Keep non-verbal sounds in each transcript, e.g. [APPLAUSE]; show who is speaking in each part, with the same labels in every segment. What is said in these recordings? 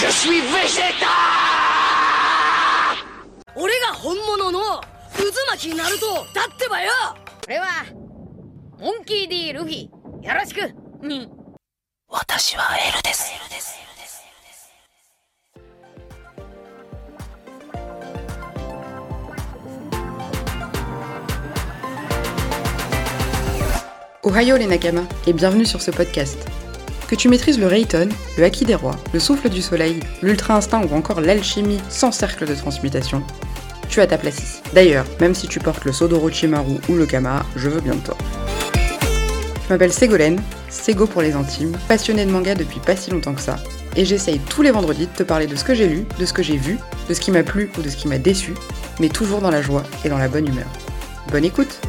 Speaker 1: Je suis végétal
Speaker 2: 俺が本物の渦巻きナルトだってばよ
Speaker 3: これはモンキー D ルフィよろしくに
Speaker 1: 私はエルです。
Speaker 4: Ohio les Nakama et bienvenue sur ce podcast. Que tu maîtrises le Rayton, le Haki des Rois, le souffle du soleil, l'Ultra Instinct ou encore l'alchimie sans cercle de transmutation, tu as ta place ici. D'ailleurs, même si tu portes le Sodorochimaru ou le Kama, je veux bien de toi. Je m'appelle Ségolène, Sego pour les intimes, passionnée de manga depuis pas si longtemps que ça, et j'essaye tous les vendredis de te parler de ce que j'ai lu, de ce que j'ai vu, de ce qui m'a plu ou de ce qui m'a déçu, mais toujours dans la joie et dans la bonne humeur. Bonne écoute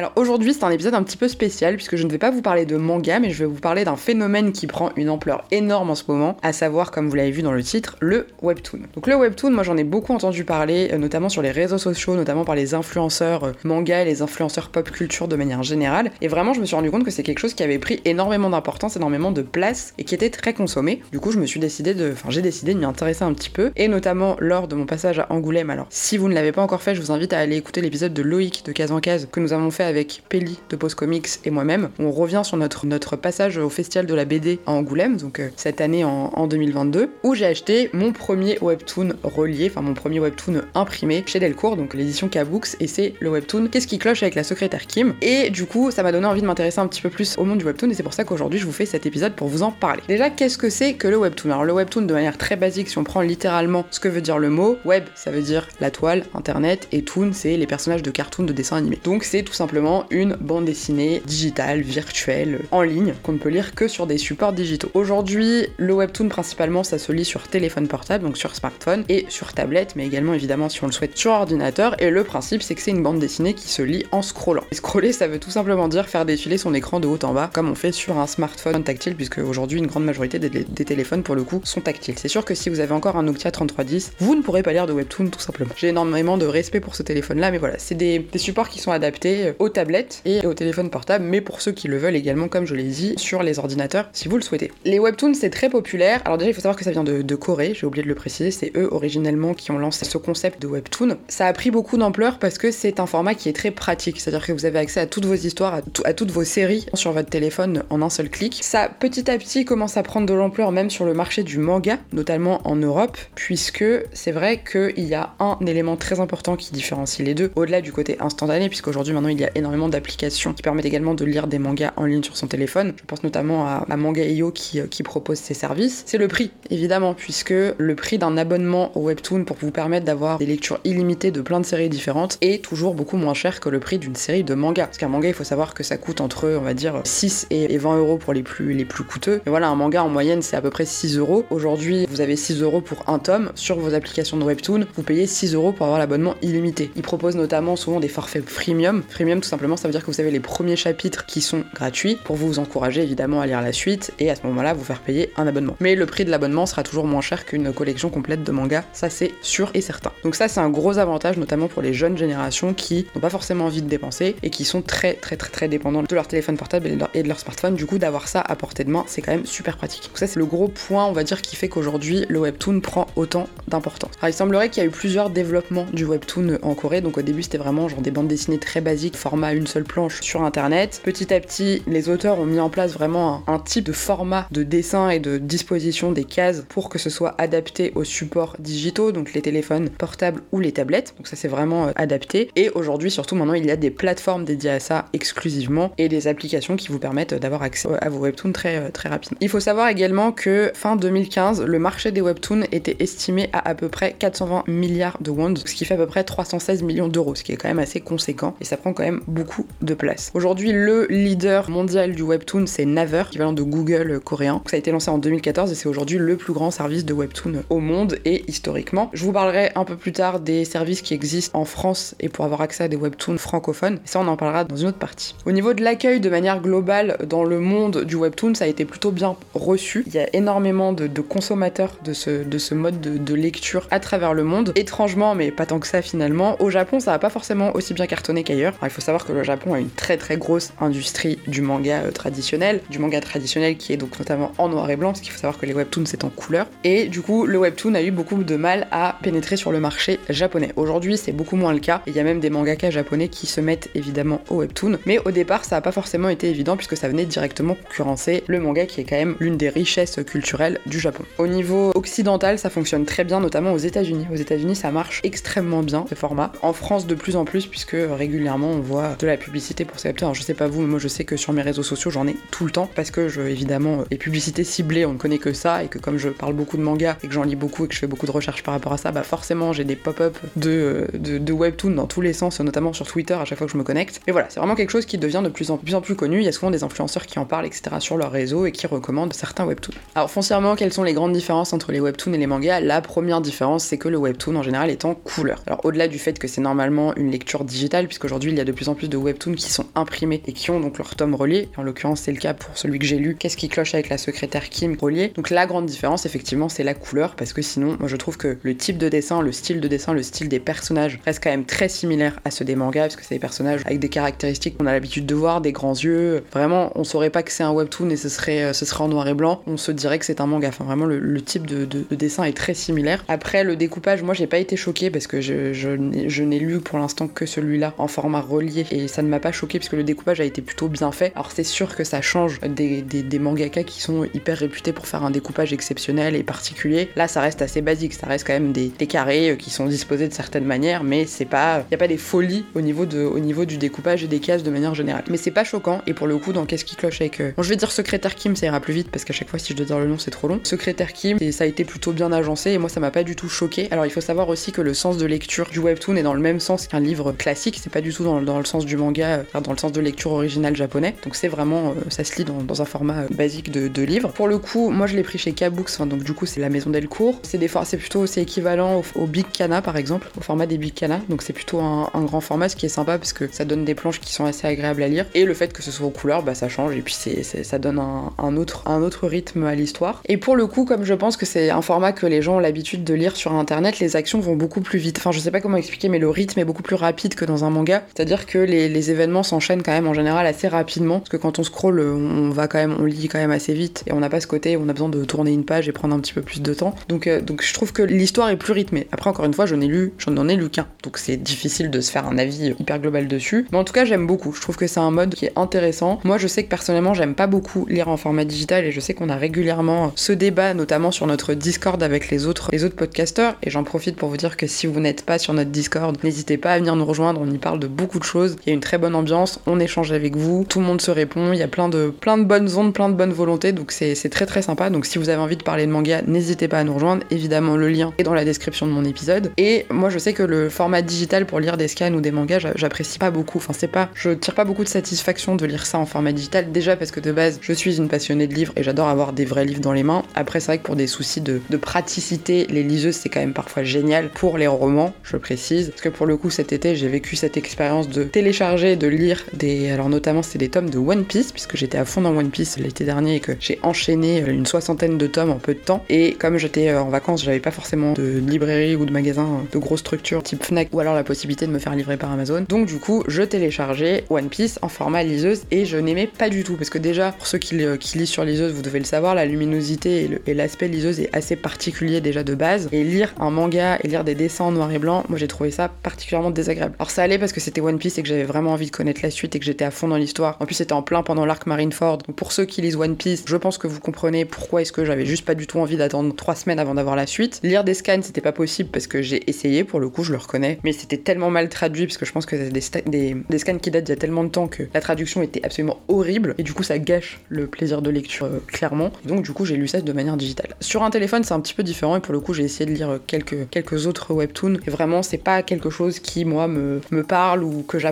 Speaker 4: Alors aujourd'hui c'est un épisode un petit peu spécial puisque je ne vais pas vous parler de manga mais je vais vous parler d'un phénomène qui prend une ampleur énorme en ce moment, à savoir comme vous l'avez vu dans le titre, le webtoon. Donc le webtoon, moi j'en ai beaucoup entendu parler, euh, notamment sur les réseaux sociaux, notamment par les influenceurs euh, manga et les influenceurs pop culture de manière générale. Et vraiment je me suis rendu compte que c'est quelque chose qui avait pris énormément d'importance, énormément de place et qui était très consommé. Du coup je me suis décidé de, enfin j'ai décidé de m'y intéresser un petit peu et notamment lors de mon passage à Angoulême. Alors si vous ne l'avez pas encore fait, je vous invite à aller écouter l'épisode de Loïc de Case en Case que nous avons fait avec Pelli de Post Comics et moi-même. On revient sur notre, notre passage au Festival de la BD à Angoulême, donc euh, cette année en, en 2022, où j'ai acheté mon premier webtoon relié, enfin mon premier webtoon imprimé chez Delcourt, donc l'édition K-Books, et c'est le webtoon Qu'est-ce qui cloche avec la secrétaire Kim? Et du coup, ça m'a donné envie de m'intéresser un petit peu plus au monde du webtoon, et c'est pour ça qu'aujourd'hui je vous fais cet épisode pour vous en parler. Déjà, qu'est-ce que c'est que le webtoon? Alors le webtoon, de manière très basique, si on prend littéralement ce que veut dire le mot, web, ça veut dire la toile, internet, et toon, c'est les personnages de cartoon de dessin animé. Donc c'est tout simplement une bande dessinée digitale, virtuelle, en ligne, qu'on ne peut lire que sur des supports digitaux. Aujourd'hui, le webtoon principalement, ça se lit sur téléphone portable, donc sur smartphone, et sur tablette, mais également évidemment si on le souhaite sur ordinateur. Et le principe, c'est que c'est une bande dessinée qui se lit en scrollant. Et scroller, ça veut tout simplement dire faire défiler son écran de haut en bas, comme on fait sur un smartphone tactile, puisque aujourd'hui une grande majorité des, téléphones pour le coup sont tactiles. C'est sûr que si vous avez encore un Nokia 3310, vous ne pourrez pas lire de webtoon tout simplement. J'ai énormément de respect pour ce téléphone-là, mais voilà, c'est des, des supports qui sont adaptés aux tablettes et au téléphone portable, mais pour ceux qui le veulent également, comme je l'ai dit, sur les ordinateurs, si vous le souhaitez. Les webtoons, c'est très populaire. Alors déjà, il faut savoir que ça vient de, Corée, j'ai oublié de le préciser, c'est eux originellement qui ont lancé ce concept de webtoon. Ça a pris beaucoup d'ampleur parce que c'est un format qui est très pratique, c'est-à-dire que vous avez accès à toutes vos histoires, à, à toutes vos séries sur votre téléphone en un seul clic. Ça, petit à petit, commence à prendre de l'ampleur même sur le marché du manga, notamment en Europe, puisque c'est vrai qu'il y a un élément très important qui différencie les deux, au-delà du côté instantané, puisqu'aujourd'hui maintenant il y a énormément d'applications qui permettent également de lire des mangas en ligne sur son téléphone. Je pense notamment à, à Manga.io qui, euh, qui propose ces services. C'est le prix, évidemment, puisque le prix d'un abonnement au webtoon pour vous permettre d'avoir des lectures illimitées de plein de séries différentes est toujours beaucoup moins cher que le prix d'une série de manga. Parce qu'un manga, il faut savoir que ça coûte entre, on va dire, 6 et et 20 euros pour les plus, les plus coûteux. Mais voilà, un manga en moyenne, c'est à peu près 6 euros. Aujourd'hui, vous avez 6 euros pour un tome. Sur vos applications de webtoon, vous payez 6 euros pour avoir l'abonnement illimité. Ils proposent notamment souvent des forfaits freemium. Freemium, tout simplement, ça veut dire que vous avez les premiers chapitres qui sont gratuits pour vous encourager évidemment à lire la suite et à ce moment-là vous faire payer un abonnement. Mais le prix de l'abonnement sera toujours moins cher qu'une collection complète de mangas, ça c'est sûr et certain. Donc ça c'est un gros avantage notamment pour les jeunes générations qui n'ont pas forcément envie de dépenser et qui sont très très très très dépendants de leur téléphone portable et de leur, et de leur smartphone. Du coup d'avoir ça à portée de main c'est quand même super pratique. Donc ça c'est le gros point on va dire qui fait qu'aujourd'hui le webtoon prend autant d'importance. Alors il semblerait qu'il y a eu plusieurs développements du webtoon en Corée. Donc au début c'était vraiment genre des bandes dessinées très basiques, format une seule planche sur internet. Petit à petit les auteurs ont mis en place vraiment un, type de format de dessin et de disposition des cases pour que ce soit adapté aux supports digitaux, donc les téléphones portables ou les tablettes. Donc ça c'est vraiment euh, adapté. Et aujourd'hui surtout maintenant il y a des plateformes dédiées à ça exclusivement et des applications qui vous permettent d'avoir accès à vos webtoons très euh, très rapidement. Il faut savoir également que fin 2015 le marché des webtoons était estimé à à peu près 420 milliards de won, ce qui fait à peu près 316 millions d'euros, ce qui est quand même assez conséquent et ça prend quand même beaucoup de place. Aujourd'hui, le leader mondial du webtoon, c'est Naver, équivalent de Google coréen. Ça a été lancé en 2014 et c'est aujourd'hui le plus grand service de webtoon au monde et historiquement. Je vous parlerai un peu plus tard des services qui existent en France et pour avoir accès à des webtoons francophones. Ça, on en parlera dans une autre partie. Au niveau de l'accueil de manière globale dans le monde du webtoon, ça a été plutôt bien reçu. Il y a énormément de, consommateurs de ce, de ce mode de, de lecture à travers le monde. Étrangement, mais pas tant que ça finalement, au Japon, ça va pas forcément aussi bien cartonné qu'ailleurs. Il faut savoir que le Japon a une très très grosse industrie du manga euh, traditionnel, du manga traditionnel qui est donc notamment en noir et blanc, parce qu'il faut savoir que les webtoons c'est en couleur. Et du coup, le webtoon a eu beaucoup de mal à pénétrer sur le marché japonais. Aujourd'hui, c'est beaucoup moins le cas. Il y a même des mangaka japonais qui se mettent évidemment au webtoon. Mais au départ, ça n'a pas forcément été évident puisque ça venait directement concurrencer le manga qui est quand même l'une des richesses culturelles du Japon. Au niveau occidental, ça fonctionne très bien, notamment aux États-Unis. Aux États-Unis, ça marche extrêmement bien ce format. En France, de plus en plus, puisque régulièrement on voit de la publicité pour ces webtoons. Alors je sais pas vous, mais moi je sais que sur mes réseaux sociaux j'en ai tout le temps parce que je, évidemment les publicités ciblées on ne connaît que ça et que comme je parle beaucoup de manga et que j'en lis beaucoup et que je fais beaucoup de recherches par rapport à ça, bah forcément j'ai des pop-up de, de, de webtoons dans tous les sens, notamment sur Twitter à chaque fois que je me connecte. Et voilà, c'est vraiment quelque chose qui devient de plus en plus, en plus connu. Il y a souvent des influenceurs qui en parlent, etc. sur leur réseau et qui recommandent certains webtoons. Alors foncièrement, quelles sont les grandes différences entre les webtoons et les mangas? La première différence, c'est que le webtoon en général est en couleur. Alors au-delà du fait que c'est normalement une lecture digitale, puisqu'aujourd'hui il y a de plus en plus de webtoons qui sont imprimés et qui ont donc leur tome relié. En l'occurrence, c'est le cas pour celui que j'ai lu, Qu'est-ce qui cloche avec la secrétaire Kim relié. Donc la grande différence, effectivement, c'est la couleur, parce que sinon, moi je trouve que le type de dessin, le style de dessin, le style des personnages reste quand même très similaire à ceux des mangas, parce que c'est des personnages avec des caractéristiques qu'on a l'habitude de voir, des grands yeux. Vraiment, on saurait pas que c'est un webtoon et ce serait, ce serait en noir et blanc. On se dirait que c'est un manga. Enfin, vraiment, le, type de, dessin est très similaire. Après, le découpage, moi j'ai pas été choquée parce que je, je n'ai lu pour l'instant que celui-là en format relié et ça ne m'a pas choqué puisque le découpage a été plutôt bien fait. Alors c'est sûr que ça change des, des, mangaka qui sont hyper réputés pour faire un découpage exceptionnel et particulier. Là ça reste assez basique, ça reste quand même des, des carrés qui sont disposés de certaines manières, mais c'est pas, y a pas des folies au niveau, de, au niveau du découpage et des cases de manière générale. Mais c'est pas choquant et pour le coup dans qu'est-ce qui cloche avec... Euh, bon je vais dire secrétaire Kim ça ira plus vite parce qu'à chaque fois si je dois dire le nom c'est trop long. Secrétaire Kim, ça a été plutôt bien agencé et moi ça m'a pas du tout choqué. Alors il faut savoir aussi que le sens de lecture du webtoon est dans le même sens qu'un livre classique, c'est pas du tout dans, dans, le sens du manga, euh, dans le sens de lecture originale japonais. Donc c'est vraiment, euh, ça se lit dans, un format euh, basique de, de, livre. Pour le coup, moi je l'ai pris chez Kabooks, enfin, donc du coup c'est la maison Delcourt. C'est des c'est plutôt c'est équivalent au, Big Kana par exemple, au format des Big Kana. Donc c'est plutôt un, grand format, ce qui est sympa parce que ça donne des planches qui sont assez agréables à lire. Et le fait que ce soit aux couleurs, bah ça change et puis ça donne un, un, autre, un autre rythme à l'histoire. Et pour le coup, comme je pense que c'est un format que les gens ont l'habitude de lire sur internet, les actions vont beaucoup plus vite. Enfin, je sais pas comment expliquer, mais le rythme est beaucoup plus rapide que dans un manga. C'est-à-dire que les, événements s'enchaînent quand même en général assez rapidement. Parce que quand on scroll, on va quand même, on lit quand même assez vite. Et on n'a pas ce côté où on a besoin de tourner une page et prendre un petit peu plus de temps. Donc, euh, donc je trouve que l'histoire est plus rythmée. Après, encore une fois, je n'ai lu, j'en en ai lu qu'un. Donc c'est difficile de se faire un avis hyper global dessus. Mais en tout cas, j'aime beaucoup. Je trouve que c'est un mode qui est intéressant. Moi, je sais que personnellement, j'aime pas beaucoup lire en format digital et je sais qu'on a régulièrement ce débat, notamment sur notre Discord avec les autres, les autres podcasteurs. Et j'en profite pour vous dire que si vous n'êtes pas sur notre Discord, n'hésitez pas à venir nous rejoindre. On y parle de beaucoup de choses. Il y a une très bonne ambiance. On échange avec vous. Tout le monde se répond. Il y a plein de, plein de bonnes ondes, plein de bonnes volontés. Donc c'est très très sympa. Donc si vous avez envie de parler de manga, n'hésitez pas à nous rejoindre. Évidemment, le lien est dans la description de mon épisode. Et moi, je sais que le format digital pour lire des scans ou des mangas, j'apprécie pas beaucoup. Enfin, c'est pas, je tire pas beaucoup de satisfaction de lire ça en format digital. Déjà parce que de base, je suis une passionnée de livres et j'adore avoir des vrais livres dans les mains. Après, c'est vrai que pour des soucis de, de praticité, les liseuses, c'est quand même parfois génial pour les romans, je précise. Parce que pour le coup, cet été, j'ai vécu cette expérience de télécharger, de lire des. Alors, notamment, c'est des tomes de One Piece, puisque j'étais à fond dans One Piece l'été dernier et que j'ai enchaîné une soixantaine de tomes en peu de temps. Et comme j'étais euh, en vacances, j'avais pas forcément de librairie ou de magasin de grosse structure type Fnac ou alors la possibilité de me faire livrer par Amazon. Donc, du coup, je téléchargeais One Piece en format liseuse et je n'aimais pas du tout. Parce que déjà, pour ceux qui, qui lisent sur liseuse, vous devez le savoir, la luminosité et l'aspect liseuse est assez particulier déjà de base. Et lire un manga et lire des dessins en noir et blanc, moi j'ai trouvé ça particulièrement désagréable. Alors ça allait parce que c'était One Piece que j'avais vraiment envie de connaître la suite et que j'étais à fond dans l'histoire. En plus c'était en plein pendant l'arc Marineford. Donc pour ceux qui lisent One Piece, je pense que vous comprenez pourquoi est-ce que j'avais juste pas du tout envie d'attendre trois semaines avant d'avoir la suite. Lire des scans c'était pas possible parce que j'ai essayé pour le coup, je le reconnais, mais c'était tellement mal traduit parce que je pense que c'est des, des, scans qui datent d'il y a tellement de temps que la traduction était absolument horrible et du coup ça gâche le plaisir de lecture euh, clairement. donc du coup j'ai lu ça de manière digitale. Sur un téléphone c'est un petit peu différent et pour le coup j'ai essayé de lire quelques, quelques autres webtoons et vraiment c'est pas quelque chose qui moi me, me parle ou que j'apprécie.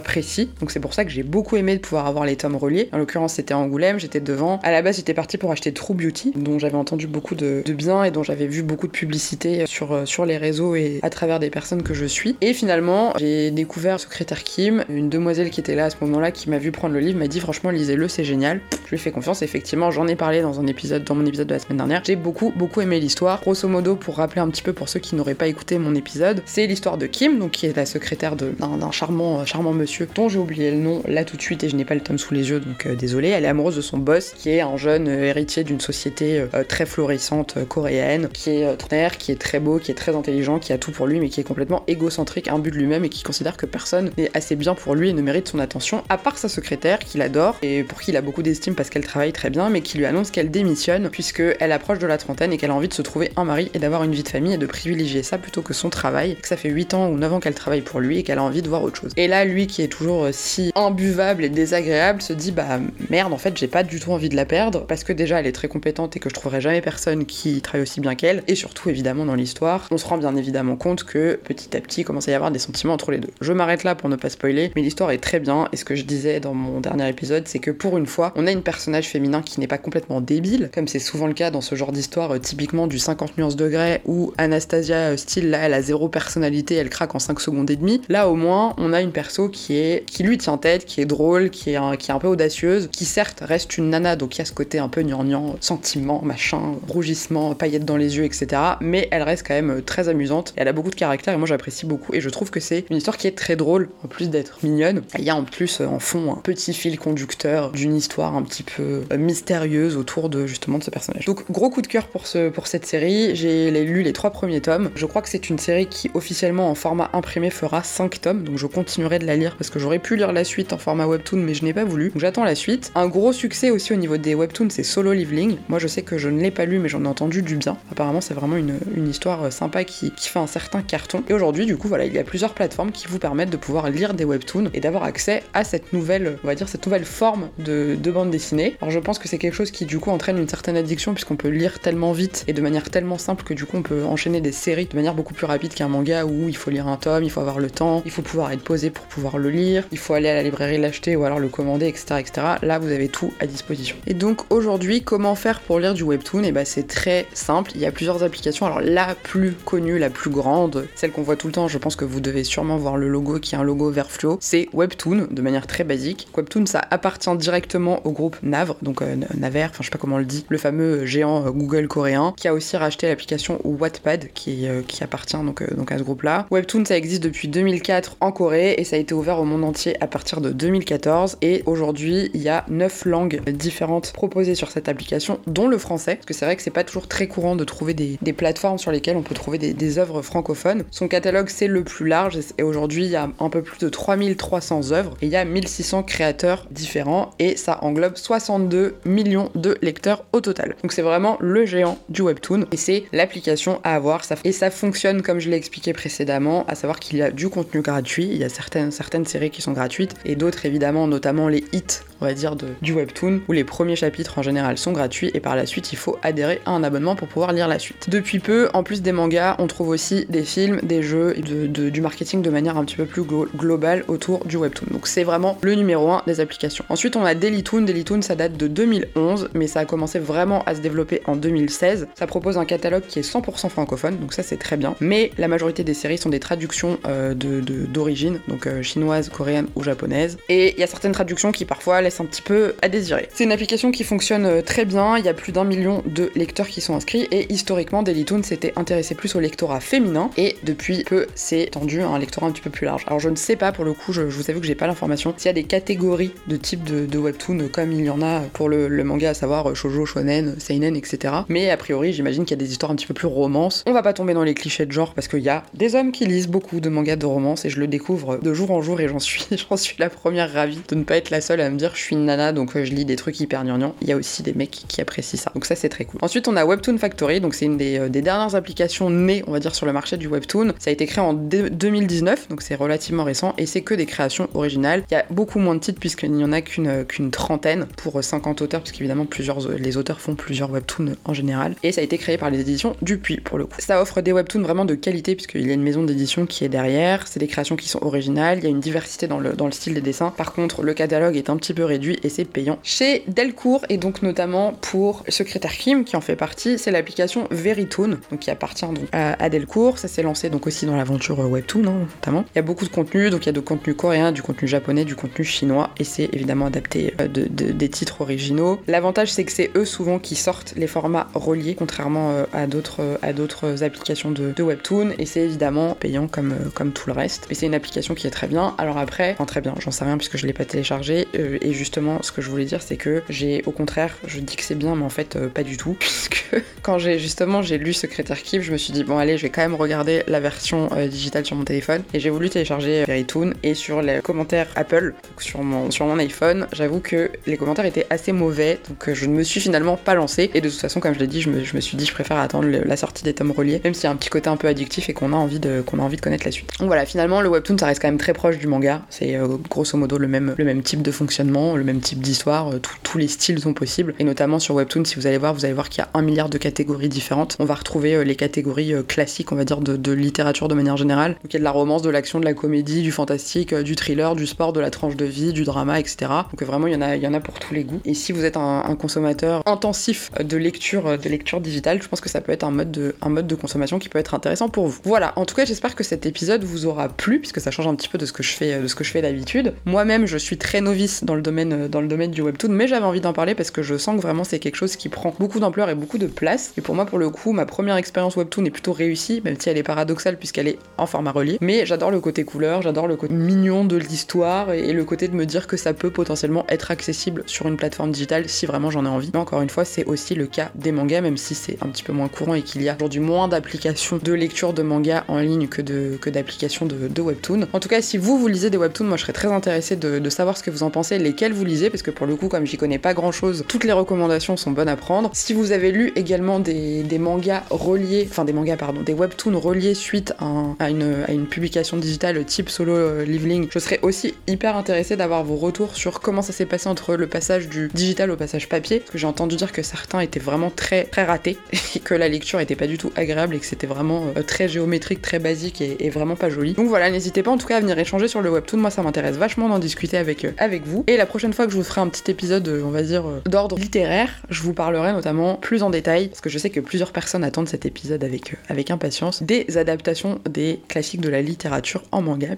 Speaker 4: Donc c'est pour ça que j'ai beaucoup aimé de pouvoir avoir les tomes reliés. En l'occurrence, c'était Angoulême, j'étais devant. À la base, j'étais partie pour acheter True Beauty, dont j'avais entendu beaucoup de, bien et dont j'avais vu beaucoup de publicité sur, sur les réseaux et à travers des personnes que je suis. Et finalement, j'ai découvert Secrétaire Kim, une demoiselle qui était là à ce moment-là, qui m'a vu prendre le livre, m'a dit franchement lisez-le, c'est génial. Je lui fais confiance. Effectivement, j'en ai parlé dans un épisode, dans mon épisode de la semaine dernière. J'ai beaucoup, beaucoup aimé l'histoire. Grosso modo, pour rappeler un petit peu pour ceux qui n'auraient pas écouté mon épisode, c'est l'histoire de Kim, donc qui est la secrétaire d'un charmant, charmant monsieur dont j'ai oublié le nom là tout de suite et je n'ai pas le tome sous les yeux, donc euh, désolé. Elle est amoureuse de son boss, qui est un jeune euh, héritier d'une société euh, très florissante euh, coréenne, qui est euh, trentenaire, qui est très beau, qui est très intelligent, qui a tout pour lui, mais qui est complètement égocentrique, but de lui-même et qui considère que personne n'est assez bien pour lui et ne mérite son attention, à part sa secrétaire, qu'il adore et pour qui il a beaucoup d'estime parce qu'elle travaille très bien, mais qui lui annonce qu'elle démissionne puisque elle approche de la trentaine et qu'elle a envie de se trouver un mari et d'avoir une vie de famille et de privilégier ça plutôt que son travail, que ça fait 8 ans ou 9 ans qu'elle travaille pour lui et qu'elle a envie de voir autre chose. Et là, lui qui est toujours euh, si imbuvable et désagréable se dit bah merde, en fait, j'ai pas du tout envie de la perdre parce que déjà elle est très compétente et que je trouverai jamais personne qui travaille aussi bien qu'elle et surtout évidemment dans l'histoire, on se rend bien évidemment compte que petit à petit commence à y avoir des sentiments entre les deux. Je m'arrête là pour ne pas spoiler, mais l'histoire est très bien et ce que je disais dans mon dernier épisode, c'est que pour une fois, on a une personnage féminin qui n'est pas complètement débile, comme c'est souvent le cas dans ce genre d'histoire euh, typiquement du 50 nuances degrés où Anastasia euh, style là elle a zéro personnalité, elle craque en 5 secondes et demie. Là au moins, on a une perso qui est qui lui tient tête, qui est drôle, qui est un, qui est un peu audacieuse, qui certes reste une nana donc il y a ce côté un peu gnangnan, sentiment, machin, rougissement, paillettes dans les yeux, etc. Mais elle reste quand même euh, très amusante. Et elle a beaucoup de caractère et moi j'apprécie beaucoup. Et je trouve que c'est une histoire qui est très drôle, en plus d'être mignonne. Il y a en plus euh, en fond un petit fil conducteur d'une histoire un petit peu euh, mystérieuse autour de justement de ce personnage. Donc gros coup de cœur pour, ce, pour cette série. J'ai lu les trois premiers tomes. Je crois que c'est une série qui officiellement en format imprimé fera 5 tomes. Donc je continuerai de la lire parce que j'aurais pu lire la suite en format webtoon mais je n'ai pas voulu. Donc j'attends la suite. Un gros succès aussi au niveau des webtoons, c'est Solo Leveling. Moi je sais que je ne l'ai pas lu mais j'en ai entendu du bien. Apparemment c'est vraiment une, histoire euh, sympa qui, qui fait un certain carton. Et aujourd'hui du coup voilà, il y a plusieurs plateformes qui vous permettent de pouvoir lire des webtoons et d'avoir accès à cette nouvelle, on va dire cette nouvelle forme de, de bande dessinée. Alors je pense que c'est quelque chose qui du coup entraîne une certaine addiction puisqu'on peut lire tellement vite et de manière tellement simple que du coup on peut enchaîner des séries de manière beaucoup plus rapide qu'un manga où il faut lire un tome, il faut avoir le temps, il faut pouvoir être posé pour pouvoir le lire, il faut aller à la librairie l'acheter ou alors le commander, etc., etc. Là vous avez tout à disposition. Et donc aujourd'hui, comment faire pour lire du webtoon? Et bah c'est très simple. Il y a plusieurs applications. Alors la plus connue, la plus grande, celle qu'on voit tout le temps, je pense que vous devez sûrement voir le logo qui est un logo vert fluo, c'est Webtoon de manière très basique. Webtoon ça appartient directement au groupe Navre, donc euh, Naver, enfin je sais pas comment on le dit, le fameux géant euh, Google coréen, qui a aussi racheté l'application Wattpad qui, euh, qui appartient donc, donc à ce groupe-là. Webtoon ça existe depuis 2004 en Corée et ça a été ouvert au monde entier à partir de 2014 et aujourd'hui il y a 9 langues différentes proposées sur cette application, dont le français, parce que c'est vrai que c'est pas toujours très courant de trouver des, plateformes sur lesquelles on peut trouver des, œuvres francophones. Son catalogue c'est le plus large et aujourd'hui il y a un peu plus de 3300 œuvres et il y a 1600 créateurs différents et ça englobe 62 millions de lecteurs au total. Donc c'est vraiment le géant du webtoon et c'est l'application à avoir et ça fonctionne comme je l'ai expliqué précédemment, à savoir qu'il y a du contenu gratuit, il y a certaines, certaines séries qui sont gratuites et d'autres évidemment, notamment les hits on va dire, de, du webtoon, où les premiers chapitres en général sont gratuits et par la suite il faut adhérer à un abonnement pour pouvoir lire la suite. Depuis peu, en plus des mangas, on trouve aussi des films, des jeux et du marketing de manière un petit peu plus glo globale autour du webtoon. Donc c'est vraiment le numéro 1 des applications. Ensuite, on a Dailytoon. Dailytoon, ça date de 2011, mais ça a commencé vraiment à se développer en 2016. Ça propose un catalogue qui est 100% francophone, donc ça c'est très bien. Mais la majorité des séries sont des traductions euh, d'origine, donc euh, chinoise, coréenne ou japonaise. Et il y a certaines traductions qui parfois un petit peu à désirer. C'est une application qui fonctionne euh, très bien, il y a plus d'un million de lecteurs qui sont inscrits et historiquement Dailytoon s'était intéressé plus au lectorat féminin et depuis peu c'est tendu à un lectorat un petit peu plus large. Alors je ne sais pas pour le coup, je, vous avoue que j'ai pas l'information, s'il y a des catégories de type de, de, webtoon comme il y en a pour le, manga, à savoir shoujo, shonen, seinen, etc. Mais a priori j'imagine qu'il y a des histoires un petit peu plus romance. On va pas tomber dans les clichés de genre parce qu'il y a des hommes qui lisent beaucoup de mangas de romance et je le découvre de jour en jour et j'en suis, [LAUGHS] j'en suis la première ravie de ne pas être la seule à me dire je suis une nana donc euh, je lis des trucs hyper gnangnang. Il y a aussi des mecs qui apprécient ça. Donc ça c'est très cool. Ensuite on a Webtoon Factory, donc c'est une des, euh, dernières applications nées on va dire sur le marché du webtoon. Ça a été créé en 2019 donc c'est relativement récent et c'est que des créations originales. Il y a beaucoup moins de titres puisqu'il n'y en a qu'une qu'une trentaine pour 50 auteurs puisqu'évidemment plusieurs les auteurs font plusieurs webtoons en général et ça a été créé par les éditions Dupuis pour le coup. Ça offre des webtoons vraiment de qualité puisqu'il y a une maison d'édition qui est derrière. C'est des créations qui sont originales. Il y a une diversité dans le, dans le style des dessins. Par contre, le catalogue est un petit peu réduit et c'est payant. Chez Delcourt, et donc notamment pour Secrétaire Kim, qui en fait partie, c'est l'application Veritune, donc qui appartient donc à, Delcourt. Ça s'est lancé donc aussi dans l'aventure Webtoon, hein, notamment. Il y a beaucoup de contenu, donc il y a de contenu coréen, du contenu japonais, du contenu chinois, et c'est évidemment adapté euh, de, des titres originaux. L'avantage, c'est que c'est eux souvent qui sortent les formats reliés, contrairement euh, à d'autres à d'autres applications de, Webtoon, et c'est évidemment payant comme, euh, comme tout le reste. Mais c'est une application qui est très bien. Alors après, enfin très bien, j'en sais rien puisque je l'ai pas téléchargé, et justement, ce que je voulais dire, c'est que j'ai, au contraire, je dis que c'est bien, mais en fait, pas du tout, [LAUGHS] puisque quand j'ai justement j'ai lu Secrétaire Keep, je me suis dit bon allez, je vais quand même regarder la version digitale sur mon téléphone, et j'ai voulu télécharger Veritune, et sur les commentaires Apple, sur mon, sur mon iPhone, j'avoue que les commentaires étaient assez mauvais, donc je ne me suis finalement pas lancé. Et de toute façon, comme je l'ai dit, je me, suis dit, je préfère attendre la sortie des tomes reliés, même s'il y a un petit côté un peu addictif et qu'on a envie de, a envie de connaître la suite. Donc voilà, finalement, le webtoon, ça reste quand même très proche du manga. C'est euh, grosso modo le même type de fonctionnement, le même type d'histoire. Euh, tous les styles sont possibles. Et notamment sur webtoon, si vous allez voir, vous allez voir qu'il y a un milliard de catégories différentes. On va retrouver euh, les catégories classiques, on va dire, de, littérature de manière générale. Donc il y a de la romance, de l'action, de la comédie, du fantastique, du thriller, du sport, de la tranche de vie, du drama, etc. Donc vraiment, il y en a, pour tous les goûts. Et si vous êtes un, un consommateur intensif de lecture, de lecture digitale, je pense que ça peut être un mode de, un mode de consommation qui peut être intéressant pour vous. Voilà. En tout cas, j'espère que cet épisode vous aura plu, puisque ça change un petit peu de ce que je fais, de ce que je fais d'habitude. Moi-même, je suis très novice dans le domaine, dans le domaine du webtoon, mais j'avais envie d'en parler parce que je sens que vraiment c'est quelque chose qui prend beaucoup d'ampleur et beaucoup de place. Et pour moi, pour le coup, ma première expérience webtoon est plutôt réussie, même si elle est paradoxale puisqu'elle est en format relié. Mais j'adore le côté couleur, j'adore le côté mignon de l'histoire et le côté de me dire que ça peut potentiellement être accessible sur une plateforme digitale si vraiment j'en ai envie. Mais encore une fois, c'est aussi le cas des mangas, même si c'est un petit peu moins courant et qu'il y a aujourd'hui moins d'applications de lecture de manga en ligne que d'applications de, webtoon. En tout cas, si vous vous lisez des webtoons, moi je serais très intéressée de, de, savoir ce que vous en pensez, vous lisez, parce que pour le coup, comme j'y connais pas grand chose, toutes les recommandations sont bonnes à prendre. Si vous avez lu également des, mangas reliés, enfin des mangas pardon, des webtoons reliés suite à, une, à une publication digitale type solo euh, leveling, je serais aussi hyper intéressée d'avoir vos retours sur comment ça s'est passé entre le passage du digital au passage papier, parce que j'ai entendu dire que certains étaient vraiment très très ratés [LAUGHS] et que la lecture était pas du tout agréable et que c'était vraiment euh, très géométrique, très basique et, vraiment pas joli. Donc voilà, n'hésitez pas en tout cas à venir échanger sur le webtoon, moi ça m'intéresse vachement d'en discuter avec, euh, avec vous. Et la prochaine fois que je vous ferai un petit épisode, euh, on va dire, d'ordre littéraire, je vous parlerai notamment plus en détail, parce que je sais que plusieurs personnes attendent cet épisode avec, avec impatience, des adaptations des classiques de la littérature en manga.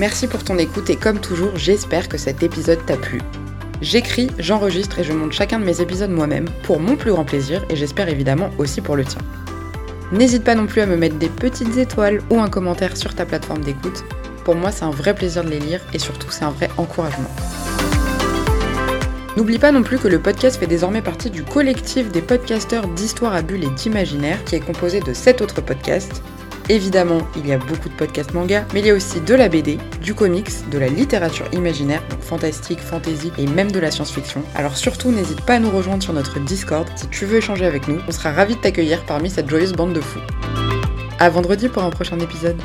Speaker 4: Merci pour ton écoute et comme toujours, j'espère que cet épisode t'a plu. J'écris, j'enregistre et je monte chacun de mes épisodes moi-même pour mon plus grand plaisir et j'espère évidemment aussi pour le tien. N'hésite pas non plus à me mettre des petites étoiles ou un commentaire sur ta plateforme d'écoute. Pour moi, c'est un vrai plaisir de les lire et surtout, c'est un vrai encouragement. N'oublie pas non plus que le podcast fait désormais partie du collectif des podcasteurs d'histoire à bulles et d'imaginaire qui est composé de 7 autres podcasts Évidemment, il y a beaucoup de podcasts manga, mais il y a aussi de la BD, du comics, de la littérature imaginaire, donc fantastique, fantasy et même de la science-fiction. Alors surtout, n'hésite pas à nous rejoindre sur notre Discord si tu veux échanger avec nous. On sera ravis de t'accueillir parmi cette joyeuse bande de fous. À vendredi pour un prochain épisode.